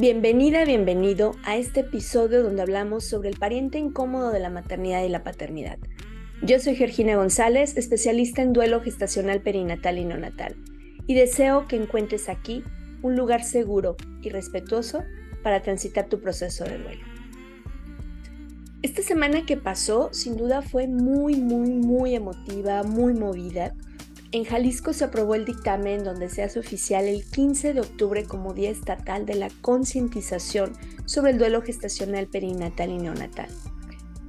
Bienvenida, bienvenido a este episodio donde hablamos sobre el pariente incómodo de la maternidad y la paternidad. Yo soy Georgina González, especialista en duelo gestacional perinatal y neonatal, y deseo que encuentres aquí un lugar seguro y respetuoso para transitar tu proceso de duelo. Esta semana que pasó sin duda fue muy, muy, muy emotiva, muy movida en Jalisco se aprobó el dictamen donde se hace oficial el 15 de octubre como Día Estatal de la Concientización sobre el Duelo Gestacional Perinatal y Neonatal.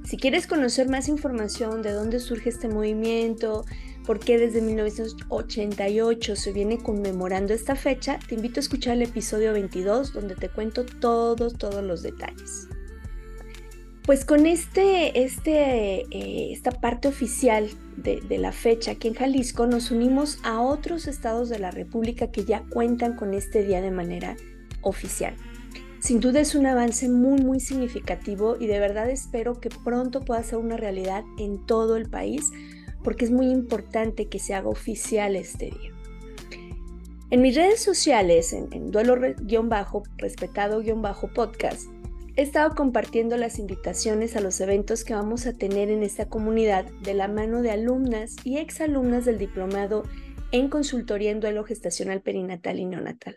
Si quieres conocer más información de dónde surge este movimiento, por qué desde 1988 se viene conmemorando esta fecha, te invito a escuchar el episodio 22 donde te cuento todos, todos los detalles. Pues con este, este, eh, esta parte oficial de, la fecha aquí en Jalisco, nos unimos a otros estados de la República que ya cuentan con este día de manera oficial. Sin duda es un avance muy, muy significativo y de verdad espero que pronto pueda ser una realidad en todo el país porque es muy importante que se haga oficial este día. En mis redes sociales, en, en duelo-respetado-podcast, He estado compartiendo las invitaciones a los eventos que vamos a tener en esta comunidad de la mano de alumnas y exalumnas del diplomado en consultoría en duelo gestacional perinatal y neonatal.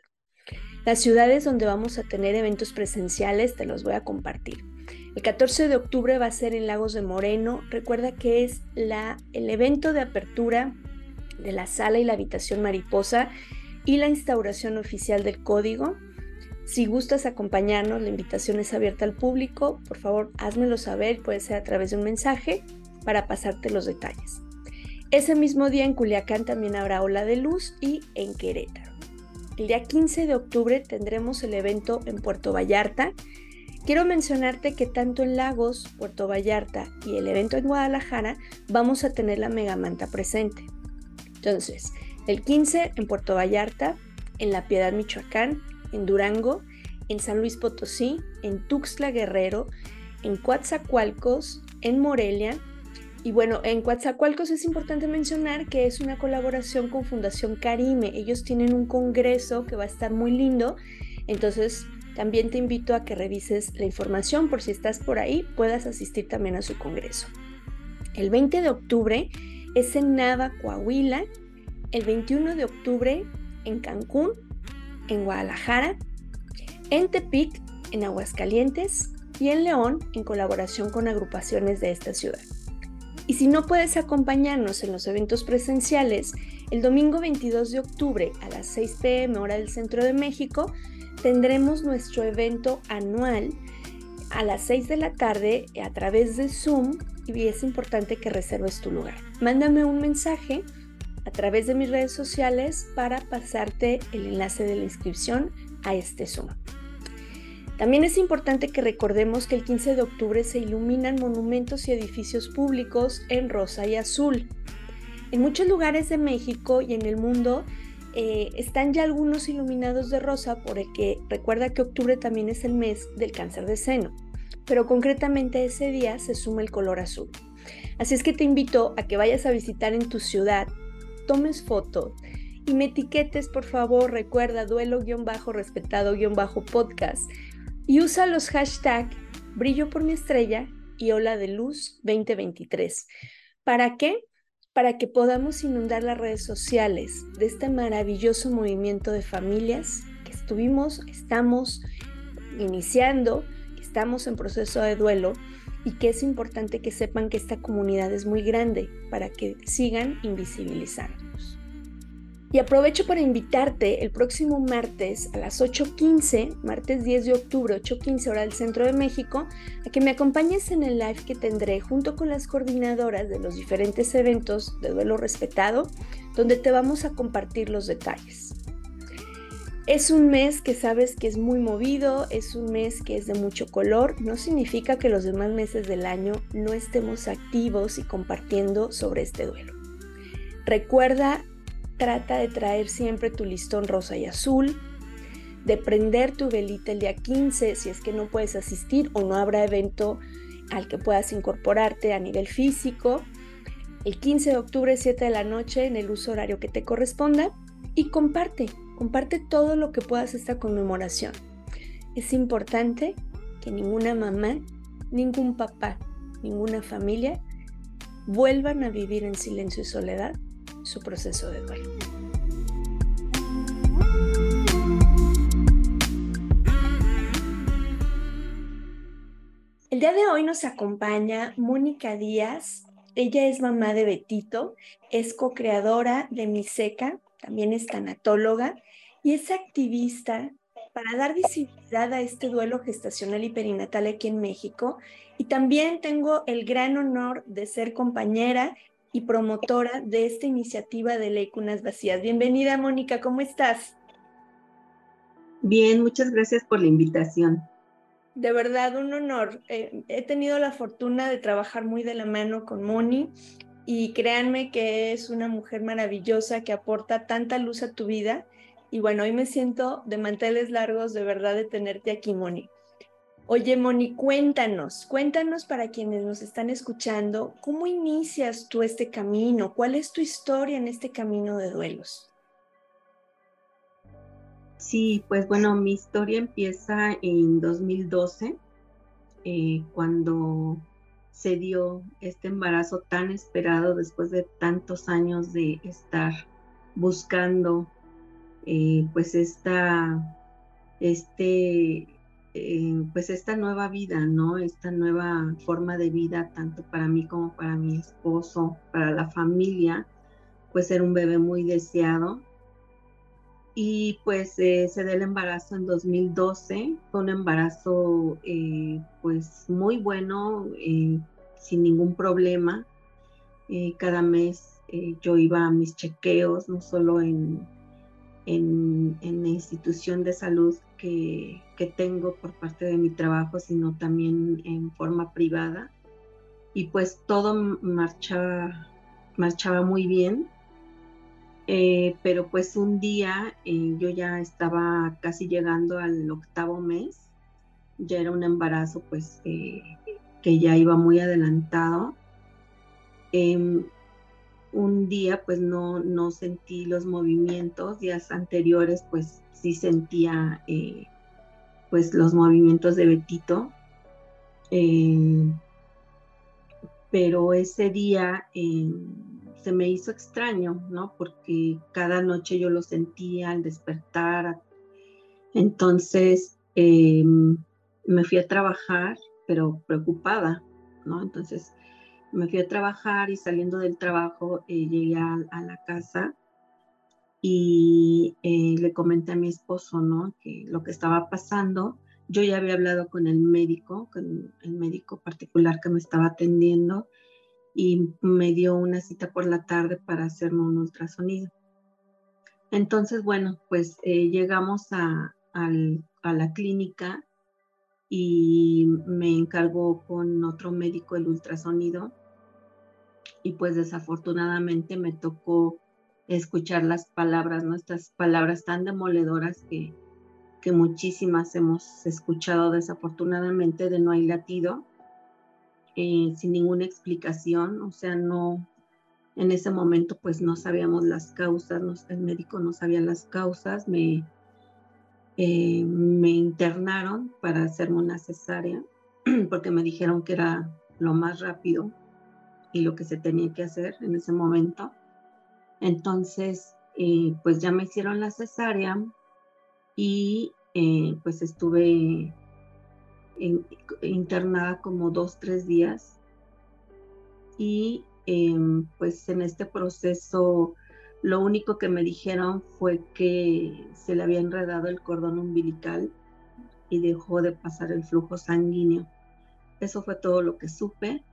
Las ciudades donde vamos a tener eventos presenciales te los voy a compartir. El 14 de octubre va a ser en Lagos de Moreno. Recuerda que es el evento de apertura de la sala y la habitación mariposa y la instauración oficial del código. Si gustas acompañarnos, la invitación es abierta al público. Por favor, házmelo saber, puede ser a través de un mensaje para pasarte los detalles. Ese mismo día en Culiacán también habrá ola de luz y en Querétaro. El día 15 de octubre tendremos el evento en Puerto Vallarta. Quiero mencionarte que tanto en Lagos, Puerto Vallarta y el evento en Guadalajara vamos a tener la Megamanta presente. Entonces, el 15 en Puerto Vallarta, en La Piedad, Michoacán, en Durango, en San Luis Potosí, en Tuxtla Guerrero, en Coatzacoalcos, en Morelia. Y bueno, en Coatzacoalcos es importante mencionar que es una colaboración con Fundación Carime. Ellos tienen un congreso que va a estar muy lindo. Entonces, también te invito a que revises la información por si estás por ahí, puedas asistir también a su congreso. El 20 de octubre es en Nava, Coahuila. El 21 de octubre en Cancún en Guadalajara, en Tepic, en Aguascalientes y en León en colaboración con agrupaciones de esta ciudad. Y si no puedes acompañarnos en los eventos presenciales, el domingo 22 de octubre a las 6 pm hora del Centro de México tendremos nuestro evento anual a las 6 de la tarde a través de Zoom y es importante que reserves tu lugar. Mándame un mensaje a través de mis redes sociales para pasarte el enlace de la inscripción a este Zoom. También es importante que recordemos que el 15 de octubre se iluminan monumentos y edificios públicos en rosa y azul. En muchos lugares de México y en el mundo eh, están ya algunos iluminados de rosa porque recuerda que octubre también es el mes del cáncer de seno, pero concretamente ese día se suma el color azul. Así es que te invito a que vayas a visitar en tu ciudad tomes fotos y me etiquetes, por favor, recuerda duelo-respetado-podcast y usa los hashtags brillo por mi estrella y ola de luz 2023. ¿Para qué? Para que podamos inundar las redes sociales de este maravilloso movimiento de familias que estuvimos, estamos iniciando, estamos en proceso de duelo y que es importante que sepan que esta comunidad es muy grande para que sigan invisibilizándonos. Y aprovecho para invitarte el próximo martes a las 8.15, martes 10 de octubre, 8.15 hora del Centro de México, a que me acompañes en el live que tendré junto con las coordinadoras de los diferentes eventos de duelo respetado, donde te vamos a compartir los detalles. Es un mes que sabes que es muy movido, es un mes que es de mucho color, no significa que los demás meses del año no estemos activos y compartiendo sobre este duelo. Recuerda, trata de traer siempre tu listón rosa y azul, de prender tu velita el día 15 si es que no puedes asistir o no habrá evento al que puedas incorporarte a nivel físico. El 15 de octubre, 7 de la noche, en el uso horario que te corresponda y comparte, comparte todo lo que puedas esta conmemoración. Es importante que ninguna mamá, ningún papá, ninguna familia vuelvan a vivir en silencio y soledad su proceso de duelo. El día de hoy nos acompaña Mónica Díaz. Ella es mamá de Betito, es co-creadora de Miseca, también es tanatóloga y es activista para dar visibilidad a este duelo gestacional y perinatal aquí en México. Y también tengo el gran honor de ser compañera y promotora de esta iniciativa de Ley Cunas Vacías. Bienvenida, Mónica, ¿cómo estás? Bien, muchas gracias por la invitación de verdad un honor. Eh, he tenido la fortuna de trabajar muy de la mano con Moni y créanme que es una mujer maravillosa que aporta tanta luz a tu vida. Y bueno, hoy me siento de manteles largos de verdad de tenerte aquí, Moni. Oye, Moni, cuéntanos, cuéntanos para quienes nos están escuchando, ¿cómo inicias tú este camino? ¿Cuál es tu historia en este camino de duelos? Sí, pues bueno, mi historia empieza en 2012, eh, cuando se dio este embarazo tan esperado después de tantos años de estar buscando eh, pues esta este eh, pues esta nueva vida no esta nueva forma de vida tanto para mí como para mi esposo para la familia pues era un bebé muy deseado y pues eh, se dio el embarazo en 2012, fue un embarazo pues muy bueno, sin ningún problema. cada mes yo iba a mis chequeos, no solo en, en, la institución de salud que, que, tengo por parte de mi trabajo, sino también en forma privada. Y pues todo marchaba, marchaba muy bien eh, pero pues un día eh, yo ya estaba casi llegando al octavo mes, ya era un embarazo pues eh, que ya iba muy adelantado. Un día pues no, no sentí los movimientos, días anteriores pues sí sentía pues los movimientos de Betito. pero ese día em, se me hizo extraño, ¿no? Porque cada noche yo lo sentía al despertar. Entonces me fui a trabajar, pero preocupada, ¿no? Entonces me fui a trabajar y saliendo del trabajo eh, llegué a, la casa y eh, le comenté a mi esposo, ¿no? Que lo que estaba pasando. Yo ya había hablado con el médico, con el médico particular que me estaba atendiendo y me dio una cita por la tarde para hacerme un ultrasonido. Entonces, bueno, pues eh, llegamos a, la clínica y me encargó con otro médico el ultrasonido y pues desafortunadamente me tocó escuchar las palabras, nuestras palabras tan demoledoras que, que muchísimas hemos escuchado desafortunadamente de no hay latido eh, sin ninguna explicación, o sea, no, en ese momento pues no sabíamos las causas, el médico no sabía las causas, me, eh, me internaron para hacerme una cesárea porque me dijeron que era lo más rápido y lo que se tenía que hacer en ese momento. Entonces, eh, pues ya me hicieron la cesárea y pues estuve internada como dos, tres días. Y em, pues en este proceso lo único que me dijeron fue que se le había enredado el cordón umbilical y dejó de pasar el flujo sanguíneo. Eso fue todo lo que supe.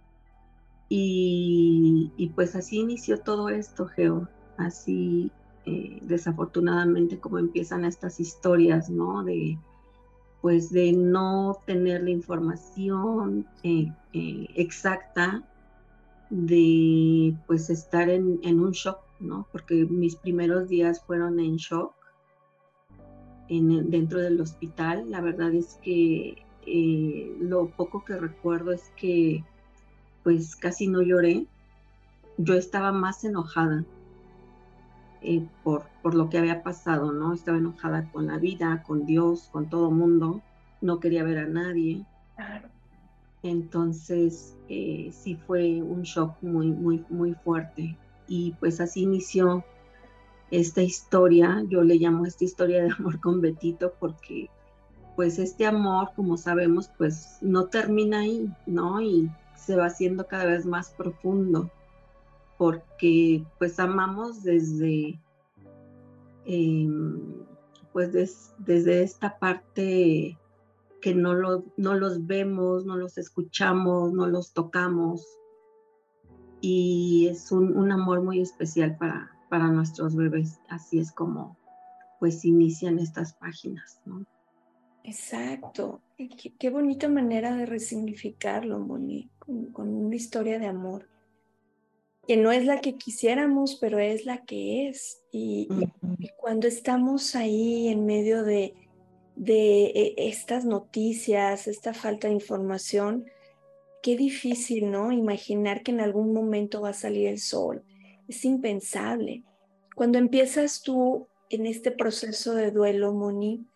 Y, pues así inició todo esto, Geo. Así eh, desafortunadamente como empiezan estas historias, ¿no? De, pues de no tener la información eh, eh, exacta, de pues estar en, un shock, ¿no? Porque mis primeros días fueron en shock en, dentro del hospital. La verdad es que lo poco que recuerdo es que pues casi no lloré. Yo estaba más enojada eh, por, por lo que había pasado, ¿no? Estaba enojada con la vida, con Dios, con todo mundo. no quería ver a nadie. Entonces, eh, sí fue un shock muy, muy, muy fuerte. Y pues así inició esta historia, yo le llamo esta historia de amor con Betito porque pues este amor, como sabemos, pues no termina ahí, ¿no? Y se va haciendo cada vez más profundo porque pues amamos desde, em, pues desde esta parte que no, lo, no los vemos, no los escuchamos, no los tocamos. Y es un, un amor muy especial para, para nuestros bebés. Así es como pues inician estas páginas, ¿no? Exacto. Qué, bonita manera de resignificarlo, Moni, con, una historia de amor, que no es la que quisiéramos, pero es la que es. Y, cuando estamos ahí en medio de, de e, estas noticias, esta falta de información, qué difícil, ¿no? Imaginar que en algún momento va a salir el sol. Es impensable. Cuando empiezas tú en este proceso de duelo, Moni,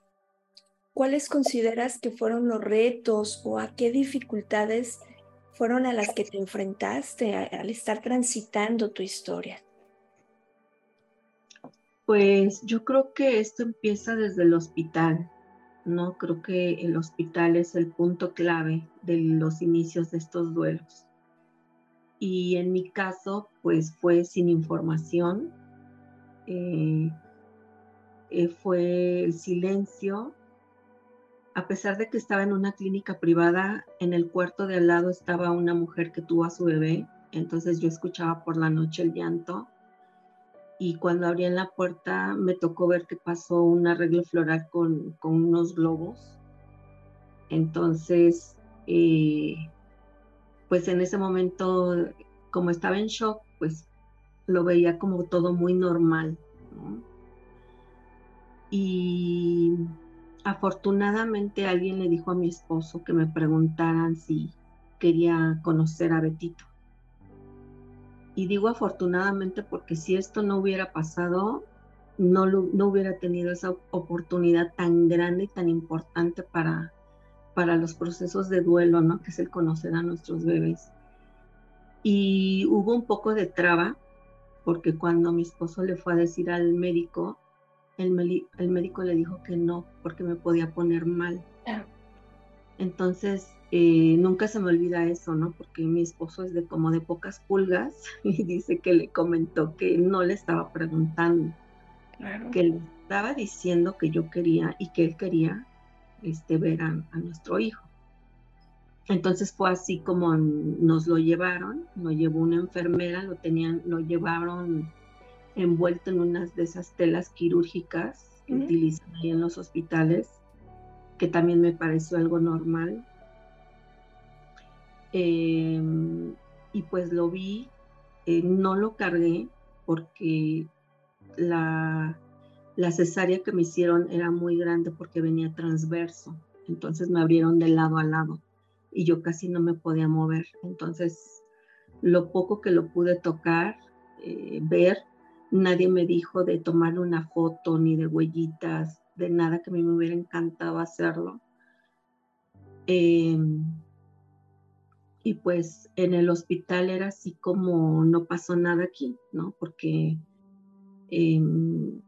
¿cuáles consideras que fueron los retos o a qué dificultades fueron a las que te enfrentaste al estar transitando tu historia? Pues yo creo que esto empieza desde el hospital, ¿no? Creo que el hospital es el punto clave de los inicios de estos duelos. Y en mi caso, pues fue sin información, eh, eh, fue el silencio, a pesar de que estaba en una clínica privada, en el cuarto de al lado estaba una mujer que tuvo a su bebé, entonces yo escuchaba por la noche el llanto y cuando abrían la puerta me tocó ver que pasó un arreglo floral con, unos globos. Entonces, eh, pues en ese momento, como estaba en shock, pues lo veía como todo muy normal. Y afortunadamente alguien le dijo a mi esposo que me preguntaran si quería conocer a Betito. Y digo afortunadamente porque si esto no hubiera pasado, no, no hubiera tenido esa oportunidad tan grande y tan importante para, para los procesos de duelo, ¿no? Que es el conocer a nuestros bebés. Y hubo un poco de traba, porque cuando mi esposo le fue a decir al médico, el, el médico le dijo que no, porque me podía poner mal. Entonces, eh, nunca se me olvida eso, ¿no? Porque mi esposo es de como de pocas pulgas y dice que le comentó que no le estaba preguntando, que le estaba diciendo que yo quería y que él quería este, ver a, nuestro hijo. Entonces fue así como nos lo llevaron, lo llevó una enfermera, lo tenían, lo llevaron envuelto en unas de esas telas quirúrgicas que utilizan ahí en los hospitales, que también me pareció algo normal. Em, y pues lo vi, eh, no lo cargué porque la, la cesárea que me hicieron era muy grande porque venía transverso, entonces me abrieron de lado a lado y yo casi no me podía mover. Entonces, lo poco que lo pude tocar, eh, ver, Nadie me dijo de tomar una foto ni de huellitas, de nada que a mí me hubiera encantado hacerlo. Em, y pues en el hospital era así como no pasó nada aquí, ¿no? Porque em,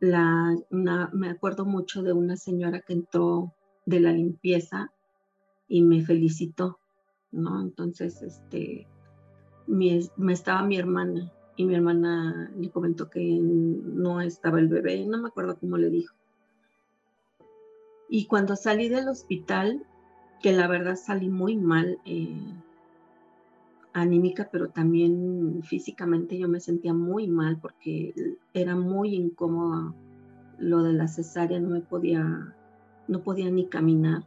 la, me acuerdo mucho de una señora que entró de la limpieza y me felicitó, ¿no? Entonces, este, me estaba mi hermana y mi hermana le comentó que no estaba el bebé, no me acuerdo cómo le dijo. Y cuando salí del hospital, que la verdad salí muy mal, eh, anímica, pero también físicamente yo me sentía muy mal porque era muy incómoda lo de la cesárea, no me podía, no podía ni caminar.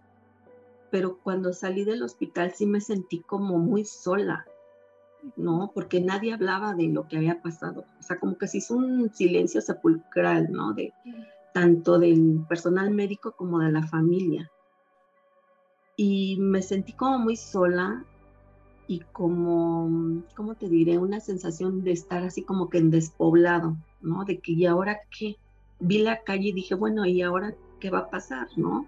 Pero cuando salí del hospital sí me sentí como muy sola, ¿no? Porque nadie hablaba de lo que había pasado. O sea, como que se hizo un silencio sepulcral, ¿no? De tanto del personal médico como de la familia. Y me sentí como muy sola y como, ¿cómo te diré? Una sensación de estar así como que en despoblado, ¿no? De que, ¿y ahora qué? Vi la calle y dije, bueno, ¿y ahora qué va a pasar, no?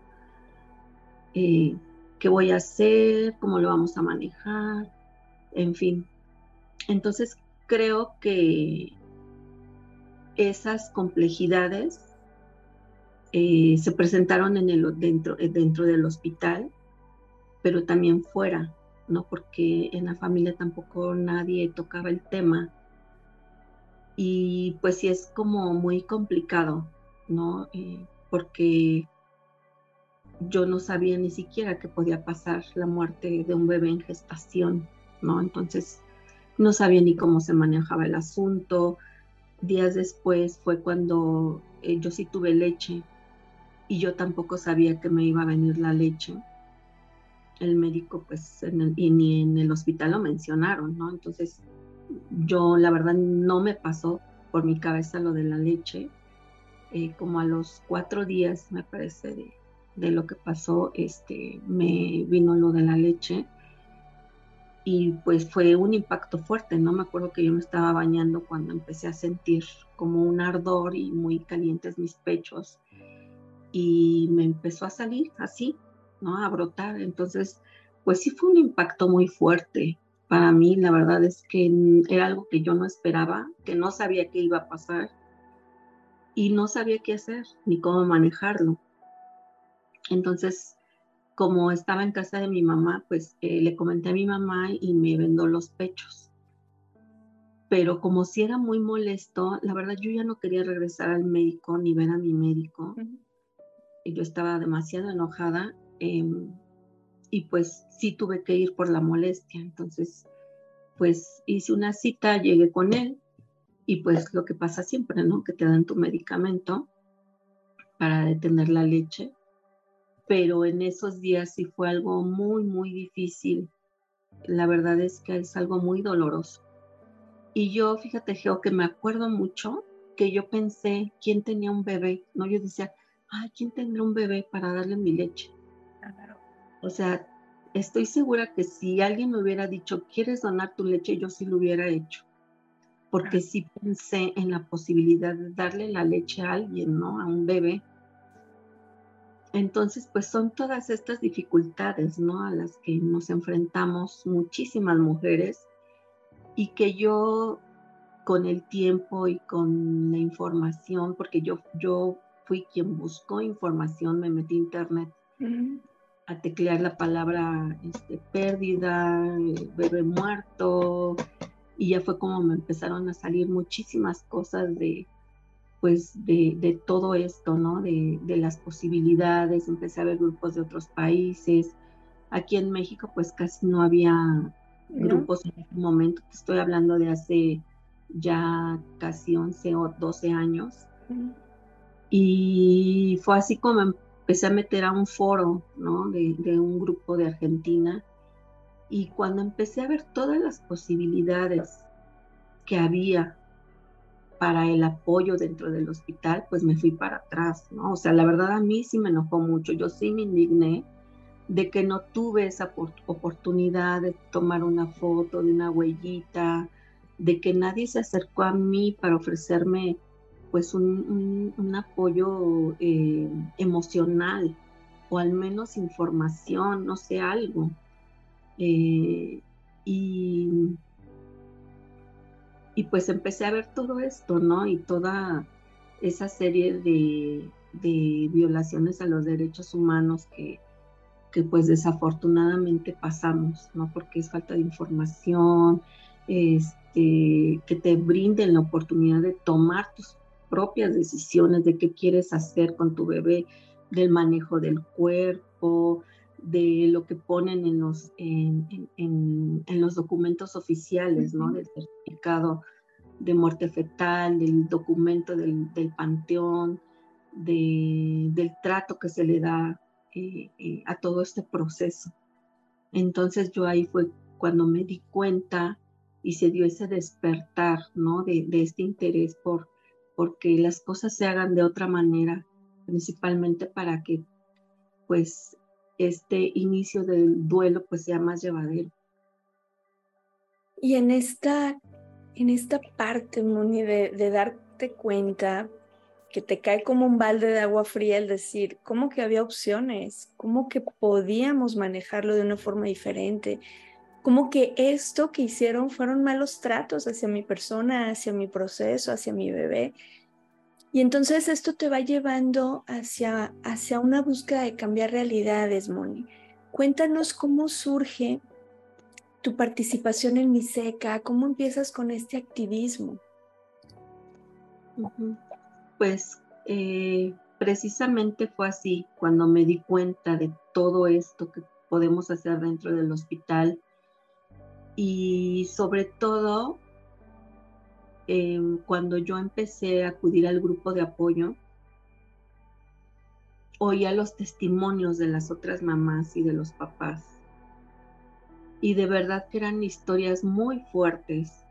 eh, qué voy a hacer, cómo lo vamos a manejar, en fin. Entonces creo que esas complejidades eh, se presentaron en el, dentro, dentro del hospital, pero también fuera, ¿no? Porque en la familia tampoco nadie tocaba el tema. Y pues sí es como muy complicado, ¿no? Eh, porque yo no sabía ni siquiera que podía pasar la muerte de un bebé en gestación, ¿no? Entonces no sabía ni cómo se manejaba el asunto. Días después fue cuando eh, yo sí tuve leche y yo tampoco sabía que me iba a venir la leche. El médico, pues, y ni en el hospital lo mencionaron, ¿no? Entonces yo, la verdad, no me pasó por mi cabeza lo de la leche. Eh, como a los cuatro días, me parece, de, de lo que pasó, este, me vino lo de la leche y pues fue un impacto fuerte, ¿no? Me acuerdo que yo me estaba bañando cuando empecé a sentir como un ardor y muy calientes mis pechos y me empezó a salir así, ¿no? A brotar. Entonces, pues sí fue un impacto muy fuerte para mí. La verdad es que era algo que yo no esperaba, que no sabía qué iba a pasar y no sabía qué hacer ni cómo manejarlo. Entonces, como estaba en casa de mi mamá, pues eh, le comenté a mi mamá y me vendó los pechos. Pero como si era muy molesto, la verdad yo ya no quería regresar al médico ni ver a mi médico. Yo estaba demasiado enojada em, y pues sí tuve que ir por la molestia. Entonces, pues hice una cita, llegué con él y pues lo que pasa siempre, ¿no? Que te dan tu medicamento para detener la leche pero en esos días sí fue algo muy, muy difícil. La verdad es que es algo muy doloroso. Y yo, fíjate, Geo, que me acuerdo mucho que yo pensé, ¿quién tenía un bebé? No, yo decía, ay, ¿quién tendrá un bebé para darle mi leche? O sea, estoy segura que si alguien me hubiera dicho, ¿quieres donar tu leche? Yo sí lo hubiera hecho. Porque sí pensé en la posibilidad de darle la leche a alguien, ¿no? A un bebé entonces, pues son todas estas dificultades, ¿no? A las que nos enfrentamos muchísimas mujeres y que yo con el tiempo y con la información, porque yo, yo fui quien buscó información, me metí a internet a teclear la palabra este, pérdida, bebé muerto, y ya fue como me empezaron a salir muchísimas cosas de, pues de, todo esto, ¿no? De, las posibilidades, empecé a ver grupos de otros países. Aquí en México pues casi no había grupos en ese momento, estoy hablando de hace ya casi 11 o 12 años. Y fue así como empecé a meter a un foro, ¿no? De, de un grupo de Argentina. Y cuando empecé a ver todas las posibilidades que había para el apoyo dentro del hospital, pues me fui para atrás, ¿no? O sea, la verdad a mí sí me enojó mucho, yo sí me indigné de que no tuve esa oportunidad de tomar una foto, de una huellita, de que nadie se acercó a mí para ofrecerme pues un, apoyo eh, emocional o al menos información, no sé, algo. Eh, y y pues empecé a ver todo esto, ¿no? Y toda esa serie de, violaciones a los derechos humanos que, que pues desafortunadamente pasamos, ¿no? Porque es falta de información, este, que te brinden la oportunidad de tomar tus propias decisiones de qué quieres hacer con tu bebé, del manejo del cuerpo, de lo que ponen en los, en, los documentos oficiales, ¿no? Del certificado de muerte fetal, del documento del, panteón, del trato que se le da eh, eh, a todo este proceso. Entonces yo ahí fue cuando me di cuenta y se dio ese despertar, ¿no? De, de este interés por porque las cosas se hagan de otra manera, principalmente para que pues este inicio del duelo pues sea más llevadero. Y en esta, en esta parte, Moni, de, darte cuenta que te cae como un balde de agua fría el decir, ¿cómo que había opciones? ¿Cómo que podíamos manejarlo de una forma diferente? ¿Cómo que esto que hicieron fueron malos tratos hacia mi persona, hacia mi proceso, hacia mi bebé? Y entonces esto te va llevando hacia, hacia una búsqueda de cambiar realidades, Moni. Cuéntanos cómo surge tu participación en MISECA, cómo empiezas con este activismo. Pues eh, precisamente fue así, cuando me di cuenta de todo esto que podemos hacer dentro del hospital y sobre todo em, cuando yo empecé a acudir al grupo de apoyo, oía los testimonios de las otras mamás y de los papás y de verdad que eran historias muy fuertes,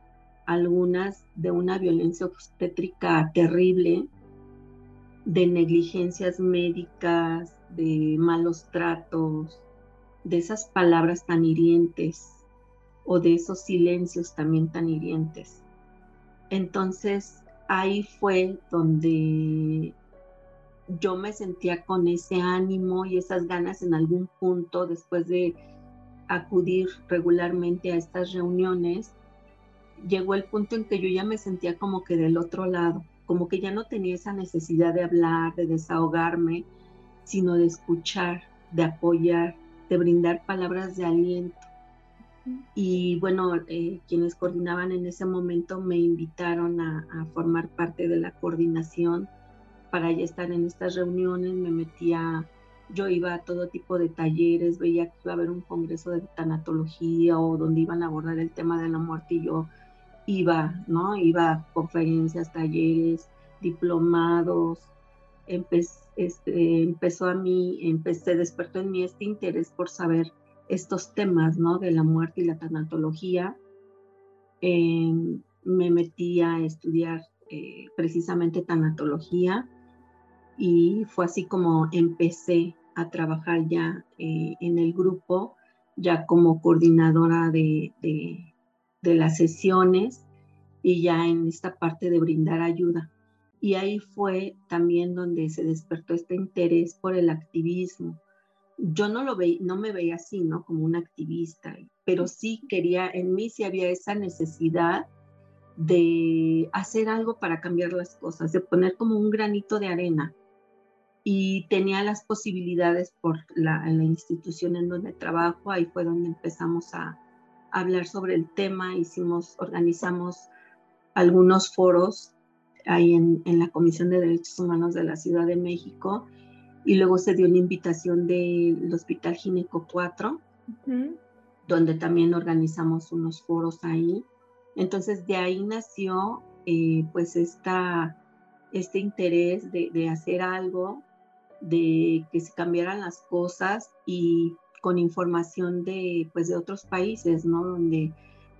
algunas de una violencia obstétrica terrible, de negligencias médicas, de malos tratos, de esas palabras tan hirientes o de esos silencios también tan hirientes. Entonces ahí fue donde yo me sentía con ese ánimo y esas ganas en algún punto después de acudir regularmente a estas reuniones, llegó el punto en que yo ya me sentía como que del otro lado, como que ya no tenía esa necesidad de hablar, de desahogarme, sino de escuchar, de apoyar, de brindar palabras de aliento. Y bueno, eh, quienes coordinaban en ese momento me invitaron a, formar parte de la coordinación para ya estar en estas reuniones, me metía yo iba a todo tipo de talleres, veía que iba a haber un congreso de tanatología o donde iban a abordar el tema de la muerte y yo iba, ¿no? Iba a conferencias, talleres, diplomados, este, empezó a mí, empecé, despertó en mí este interés por saber estos temas, ¿no? De la muerte y la tanatología. Em, me metí a estudiar eh, precisamente tanatología y fue así como empecé a trabajar ya eh, en el grupo, ya como coordinadora de, de, las sesiones y ya en esta parte de brindar ayuda. Y ahí fue también donde se despertó este interés por el activismo. Yo no lo no me veía así, ¿no? Como una activista, pero sí quería, en mí sí había esa necesidad de hacer algo para cambiar las cosas, de poner como un granito de arena y tenía las posibilidades por la, la, institución en donde trabajo, ahí fue donde empezamos a, hablar sobre el tema, hicimos, organizamos algunos foros ahí en, en, la Comisión de Derechos Humanos de la Ciudad de México y luego se dio una invitación del Hospital Gineco 4, donde también organizamos unos foros ahí. Entonces de ahí nació eh, pues esta, este interés de, de hacer algo de que se cambiaran las cosas y con información de, pues, de otros países, ¿no? Donde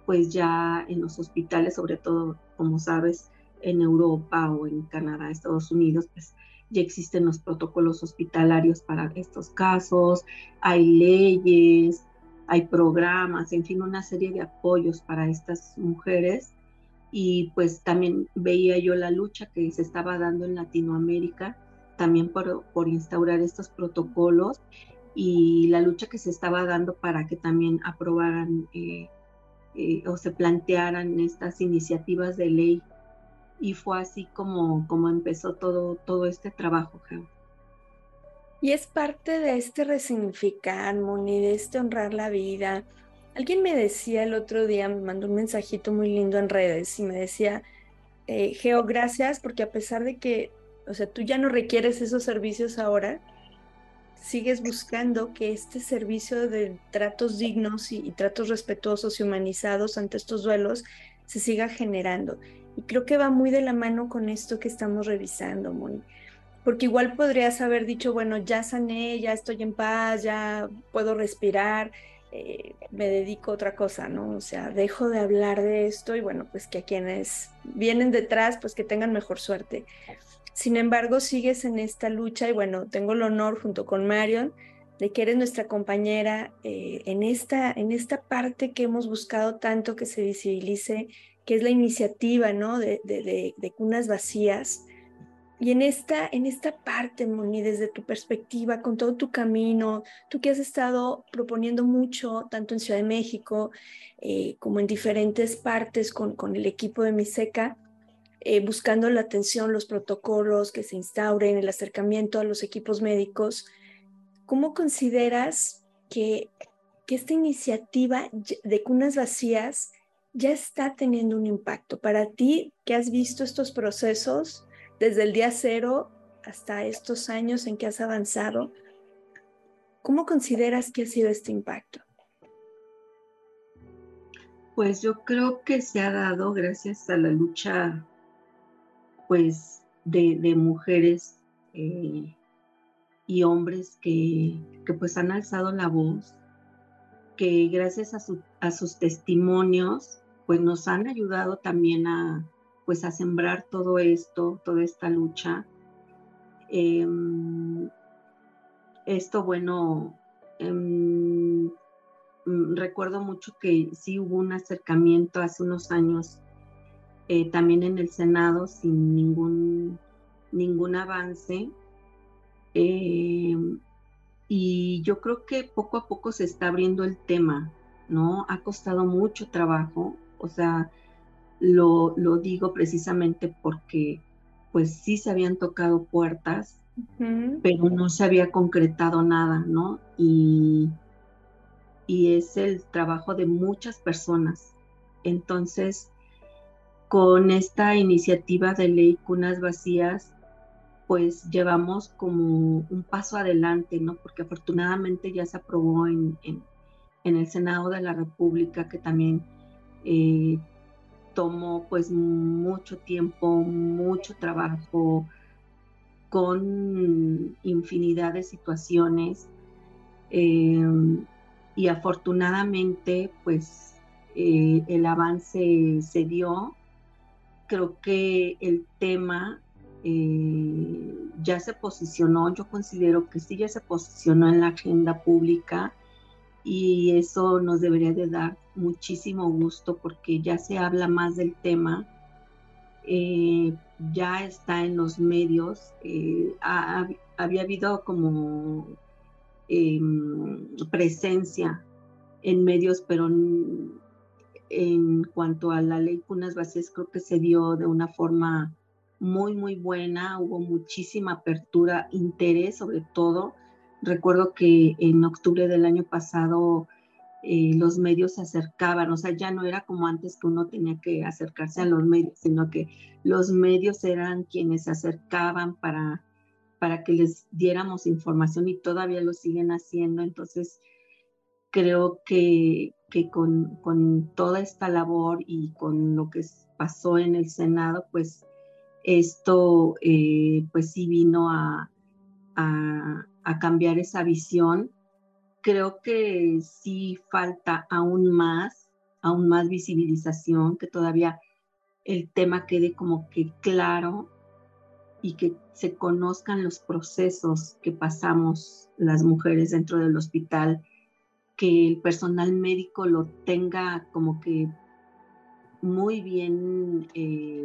pues ya en los hospitales, sobre todo, como sabes, en Europa o en Canadá, Estados Unidos, pues ya existen los protocolos hospitalarios para estos casos, hay leyes, hay programas, en fin, una serie de apoyos para estas mujeres. Y pues también veía yo la lucha que se estaba dando en Latinoamérica también por, por instaurar estos protocolos y la lucha que se estaba dando para que también aprobaran eh, eh, o se plantearan estas iniciativas de ley. Y fue así como, como empezó todo, todo este trabajo. Y es parte de este resignificar, Moni, de este honrar la vida. Alguien me decía el otro día, me mandó un mensajito muy lindo en redes y me decía, eh, Geo, gracias porque a pesar de que o sea, tú ya no requieres esos servicios ahora, sigues buscando que este servicio de tratos dignos y, tratos respetuosos y humanizados ante estos duelos se siga generando. Y creo que va muy de la mano con esto que estamos revisando, Moni. Porque igual podrías haber dicho, bueno, ya sané, ya estoy en paz, ya puedo respirar, eh, me dedico a otra cosa, ¿no? O sea, dejo de hablar de esto y bueno, pues que a quienes vienen detrás, pues que tengan mejor suerte. Sin embargo, sigues en esta lucha y bueno, tengo el honor junto con Marion de que eres nuestra compañera eh, en, esta, en esta parte que hemos buscado tanto que se visibilice, que es la iniciativa ¿no? de, de, de, cunas vacías. Y en esta, en esta parte, Moni, desde tu perspectiva, con todo tu camino, tú que has estado proponiendo mucho, tanto en Ciudad de México eh, como en diferentes partes con, con el equipo de Miseca, eh, buscando la atención, los protocolos que se instauren, el acercamiento a los equipos médicos, ¿cómo consideras que, que esta iniciativa de cunas vacías ya está teniendo un impacto? Para ti, que has visto estos procesos, desde el día cero hasta estos años en que has avanzado, ¿cómo consideras que ha sido este impacto? Pues yo creo que se ha dado gracias a la lucha pues de, mujeres eh, y hombres que, pues han alzado la voz, que gracias a sus testimonios pues nos han ayudado también a, pues a sembrar todo esto, toda esta lucha. Em, esto, bueno, em, mm, recuerdo mucho que sí hubo un acercamiento hace unos años eh, también en el Senado sin ningún, ningún avance. Em, y yo creo que poco a poco se está abriendo el tema, ¿no? Ha costado mucho trabajo, o sea, lo, digo precisamente porque pues sí se habían tocado puertas, pero no se había concretado nada, ¿no? Y, y es el trabajo de muchas personas. Entonces, con esta iniciativa de ley Cunas Vacías, pues llevamos como un paso adelante, ¿no? Porque afortunadamente ya se aprobó en, el Senado de la República, que también eh, tomó pues mucho tiempo, mucho trabajo, con infinidad de situaciones. Em, y afortunadamente pues eh, el avance se dio. Creo que el tema eh, ya se posicionó, yo considero que sí ya se posicionó en la agenda pública y eso nos debería de dar muchísimo gusto porque ya se habla más del tema, eh, ya está en los medios, eh, había habido como em, presencia en medios, pero en, en, cuanto a la ley Cunas Vacías creo que se dio de una forma muy, muy buena, hubo muchísima apertura, interés sobre todo. Recuerdo que en octubre del año pasado eh, los medios se acercaban, o sea, ya no era como antes que uno tenía que acercarse a los medios, sino que los medios eran quienes se acercaban para, para que les diéramos información y todavía lo siguen haciendo. Entonces, creo que, que con, con, toda esta labor y con lo que pasó en el Senado, pues esto eh, pues sí vino a, a, a cambiar esa visión creo que sí falta aún más, aún más visibilización, que todavía el tema quede como que claro y que se conozcan los procesos que pasamos las mujeres dentro del hospital, que el personal médico lo tenga como que muy bien eh,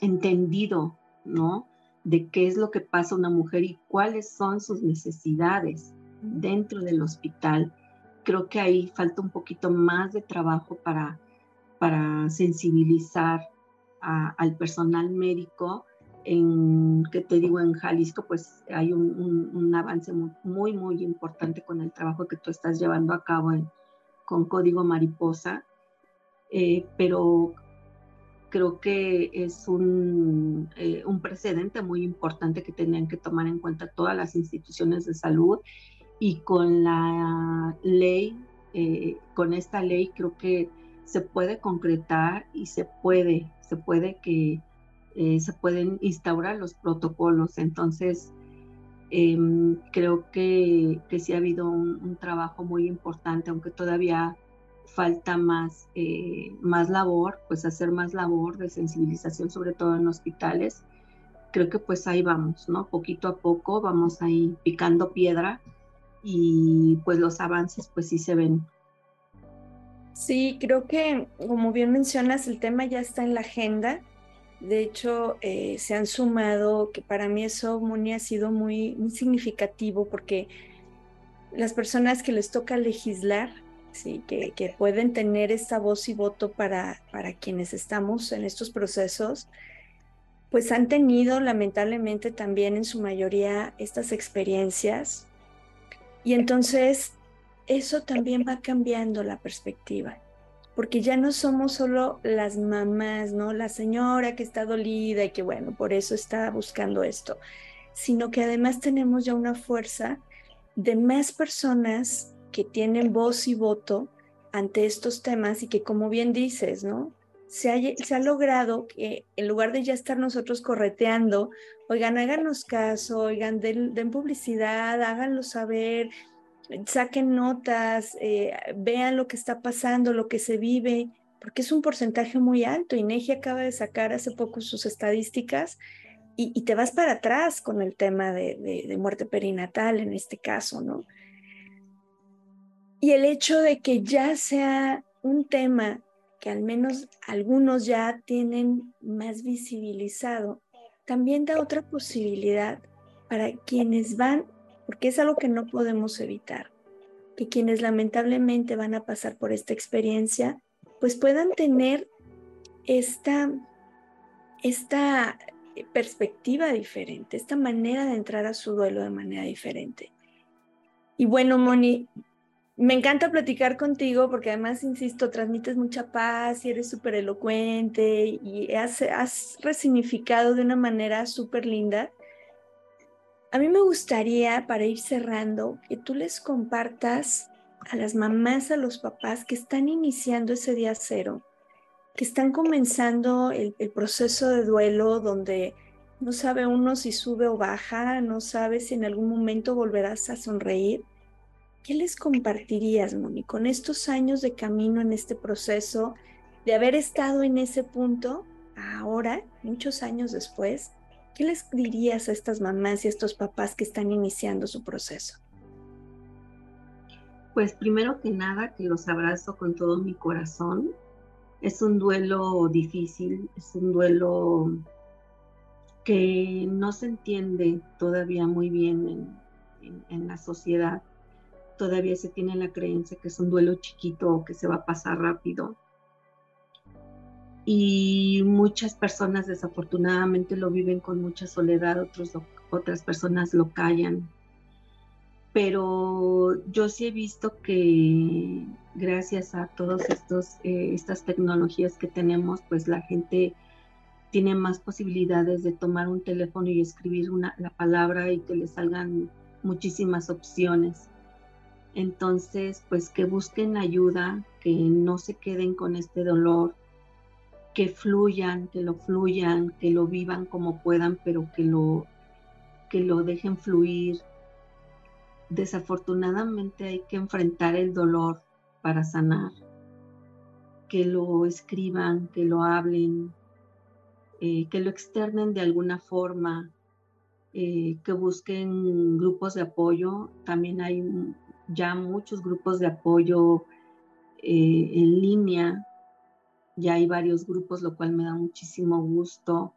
entendido, ¿no? De qué es lo que pasa una mujer y cuáles son sus necesidades dentro del hospital. Creo que ahí falta un poquito más de trabajo para, para sensibilizar al personal médico. En, que te digo, en Jalisco, pues hay un, avance muy, muy, importante con el trabajo que tú estás llevando a cabo con Código Mariposa. Eh, pero creo que es un, eh, un, precedente muy importante que tenían que tomar en cuenta todas las instituciones de salud y con la ley, eh, con esta ley creo que se puede concretar y se puede, se puede que eh, se pueden instaurar los protocolos. Entonces, em, creo que, que, sí ha habido un, trabajo muy importante, aunque todavía falta más, eh, más labor, pues hacer más labor de sensibilización, sobre todo en hospitales. Creo que pues ahí vamos, ¿no? Poquito a poco vamos ahí picando piedra y pues los avances pues sí se ven. Sí, creo que como bien mencionas, el tema ya está en la agenda De hecho, eh, se han sumado, que para mí eso, Moni, ha sido muy, muy significativo porque las personas que les toca legislar, sí, que, pueden tener esta voz y voto para, para quienes estamos en estos procesos, pues han tenido lamentablemente también en su mayoría estas experiencias. Y entonces eso también va cambiando la perspectiva, porque ya no somos solo las mamás, ¿no? La señora que está dolida y que bueno, por eso está buscando esto, sino que además tenemos ya una fuerza de más personas que tienen voz y voto ante estos temas y que como bien dices, ¿no? Se ha, se ha, logrado que en lugar de ya estar nosotros correteando, oigan, háganos caso, oigan, den, den publicidad, háganlo saber, saquen notas, eh, vean lo que está pasando, lo que se vive, porque es un porcentaje muy alto. INEGI acaba de sacar hace poco sus estadísticas y, te vas para atrás con el tema de, muerte perinatal en este caso, ¿no? Y el hecho de que ya sea un tema que al menos algunos ya tienen más visibilizado, también da otra posibilidad para quienes van porque es algo que no podemos evitar, que quienes lamentablemente van a pasar por esta experiencia, pues puedan tener esta, esta perspectiva diferente, esta manera de entrar a su duelo de manera diferente. Y bueno, Moni, me encanta platicar contigo porque además, insisto, transmites mucha paz y eres súper elocuente y has, resignificado de una manera súper linda a mí me gustaría, para ir cerrando, que tú les compartas a las mamás, a los papás que están iniciando ese día cero, que están comenzando el, proceso de duelo donde no sabe uno si sube o baja, no sabe si en algún momento volverás a sonreír. ¿Qué les compartirías, Moni, con estos años de camino en este proceso, de haber estado en ese punto, ahora, muchos años después? ¿Qué les dirías a estas mamás y a estos papás que están iniciando su proceso? Pues primero que nada, que los abrazo con todo mi corazón. Es un duelo difícil, es un duelo que no se entiende todavía muy bien en, en, la sociedad. Todavía se tiene la creencia que es un duelo chiquito o que se va a pasar rápido y muchas personas desafortunadamente lo viven con mucha soledad, otros otras personas lo callan. Pero yo sí he visto que gracias a todas eh, estas tecnologías que tenemos, pues la gente tiene más posibilidades de tomar un teléfono y escribir una, la palabra y que le salgan muchísimas opciones. Entonces, pues que busquen ayuda, que no se queden con este dolor, que fluyan, que lo fluyan, que lo vivan como puedan, pero que lo, que lo dejen fluir. Desafortunadamente hay que enfrentar el dolor para sanar, que lo escriban, que lo hablen, eh, que lo externen de alguna forma, eh, que busquen grupos de apoyo. También hay ya muchos grupos de apoyo eh, en línea ya hay varios grupos, lo cual me da muchísimo gusto.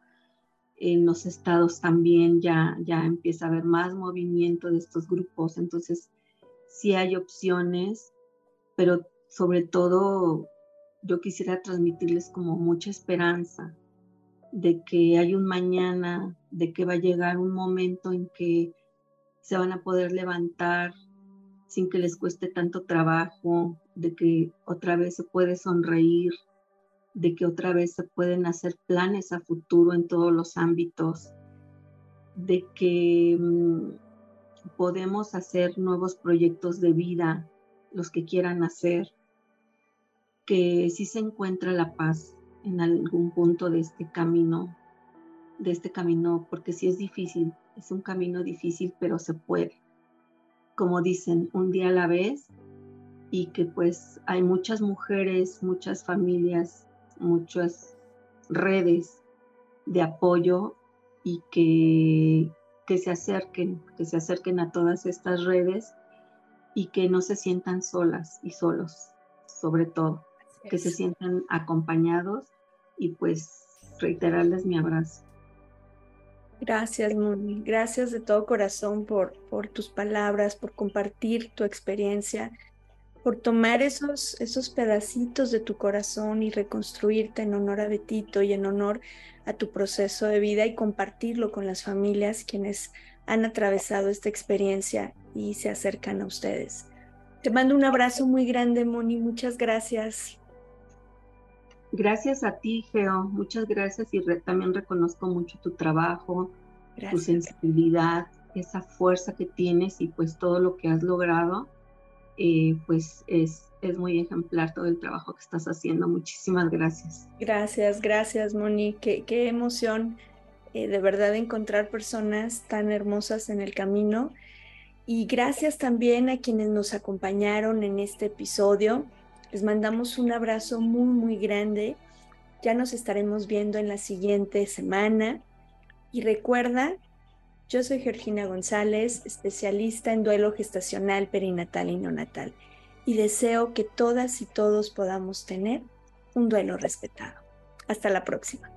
En los estados también ya, ya empieza a haber más movimiento de estos grupos, entonces sí hay opciones, pero sobre todo yo quisiera transmitirles como mucha esperanza de que hay un mañana, de que va a llegar un momento en que se van a poder levantar sin que les cueste tanto trabajo, de que otra vez se puede sonreír, de que otra vez se pueden hacer planes a futuro en todos los ámbitos, de que mm, podemos hacer nuevos proyectos de vida, los que quieran hacer, que sí se encuentra la paz en algún punto de este camino, de este camino, porque sí es difícil, es un camino difícil, pero se puede. Como dicen, un día a la vez, y que pues hay muchas mujeres, muchas familias muchas redes de apoyo y que, que se acerquen, que se acerquen a todas estas redes y que no se sientan solas y solos, sobre todo, que se sientan acompañados y pues reiterarles mi abrazo. Gracias, Moni. Gracias de todo corazón por, tus palabras, por compartir tu experiencia, por tomar esos, esos pedacitos de tu corazón y reconstruirte en honor a Betito y en honor a tu proceso de vida y compartirlo con las familias quienes han atravesado esta experiencia y se acercan a ustedes. Te mando un abrazo muy grande, Moni. Muchas gracias. Gracias a ti, Geo. Muchas gracias y también reconozco mucho tu trabajo, tu sensibilidad, esa fuerza que tienes y pues todo lo que has logrado, eh, pues es, es muy ejemplar todo el trabajo que estás haciendo. Muchísimas gracias. Gracias, gracias, Moni. Qué, qué emoción eh, de verdad encontrar personas tan hermosas en el camino. Y gracias también a quienes nos acompañaron en este episodio. Les mandamos un abrazo muy, muy grande. Ya nos estaremos viendo en la siguiente semana. Y recuerda, yo soy Georgina González, especialista en duelo gestacional, perinatal y neonatal. Y deseo que todas y todos podamos tener un duelo respetado. Hasta la próxima.